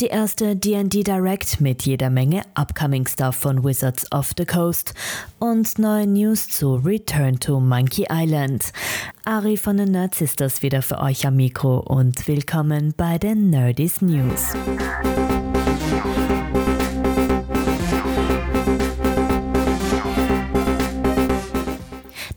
Die erste D&D Direct mit jeder Menge Upcoming Stuff von Wizards of the Coast und neue News zu Return to Monkey Island. Ari von den Nerd Sisters wieder für euch am Mikro und willkommen bei den Nerdies News.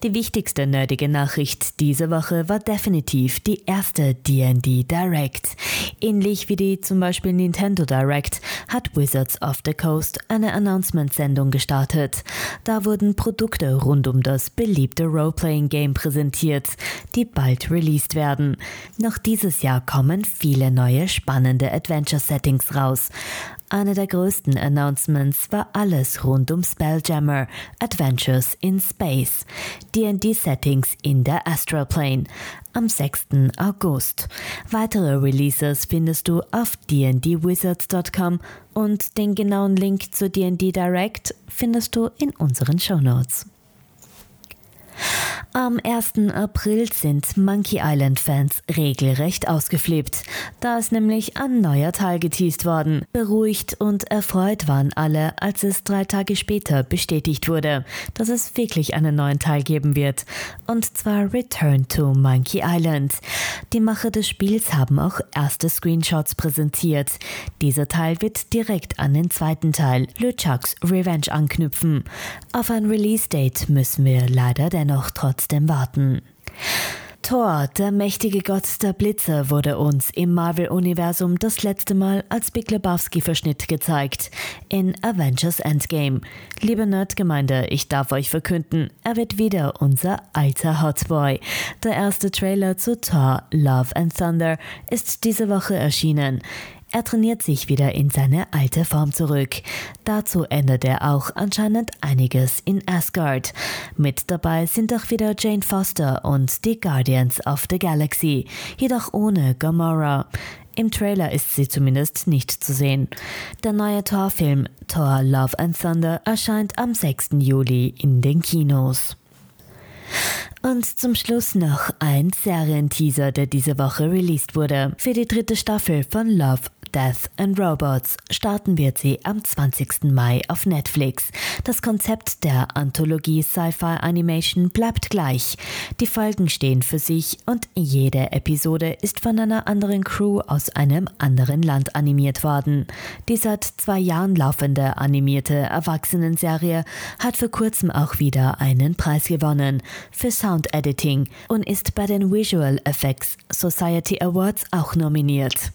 Die wichtigste nerdige Nachricht diese Woche war definitiv die erste D&D Direct. Ähnlich wie die zum Beispiel Nintendo Direct hat Wizards of the Coast eine Announcement-Sendung gestartet. Da wurden Produkte rund um das beliebte Role-Playing-Game präsentiert, die bald released werden. Noch dieses Jahr kommen viele neue spannende Adventure-Settings raus. Eine der größten Announcements war alles rund um Spelljammer, Adventures in Space, D&D-Settings in der Astral Plane am 6. August. Weitere Releases findest du auf dndwizards.com und den genauen Link zu D&D Direct findest du in unseren Shownotes. Am 1. April sind Monkey Island-Fans regelrecht ausgeflippt. Da ist nämlich ein neuer Teil geteased worden. Beruhigt und erfreut waren alle, als es drei Tage später bestätigt wurde, dass es wirklich einen neuen Teil geben wird. Und zwar Return to Monkey Island. Die Macher des Spiels haben auch erste Screenshots präsentiert. Dieser Teil wird direkt an den zweiten Teil, LeChucks Revenge, anknüpfen. Auf ein Release-Date müssen wir leider dennoch trotz trotzdem warten. Thor, der mächtige Gott der Blitze, wurde uns im Marvel-Universum das letzte Mal als Big Lebowski-Verschnitt gezeigt, in Avengers Endgame. Liebe Nerdgemeinde, ich darf euch verkünden, er wird wieder unser alter Hotboy. Der erste Trailer zu Thor, Love and Thunder ist diese Woche erschienen. Er trainiert sich wieder in seine alte Form zurück. Dazu ändert er auch anscheinend einiges in Asgard. Mit dabei sind auch wieder Jane Foster und die Guardians of the Galaxy, jedoch ohne Gamora. Im Trailer ist sie zumindest nicht zu sehen. Der neue Thor-Film Thor Love and Thunder erscheint am 6. Juli in den Kinos. Und zum Schluss noch ein Serienteaser, der diese Woche released wurde. Für die dritte Staffel von Love, Death and Robots starten wird sie am 20. Mai auf Netflix. Das Konzept der Anthologie Sci-Fi Animation bleibt gleich. Die Folgen stehen für sich und jede Episode ist von einer anderen Crew aus einem anderen Land animiert worden. Die seit zwei Jahren laufende animierte Erwachsenenserie hat vor kurzem auch wieder einen Preis gewonnen für Sound Editing und ist bei den Visual Effects Society Awards auch nominiert.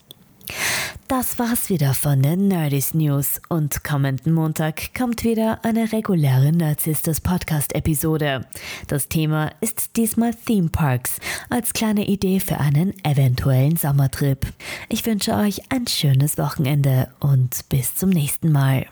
Das war's wieder von den Nerdist News und kommenden Montag kommt wieder eine reguläre Nerdsisters Podcast Episode. Das Thema ist diesmal Theme Parks als kleine Idee für einen eventuellen Sommertrip. Ich wünsche euch ein schönes Wochenende und bis zum nächsten Mal.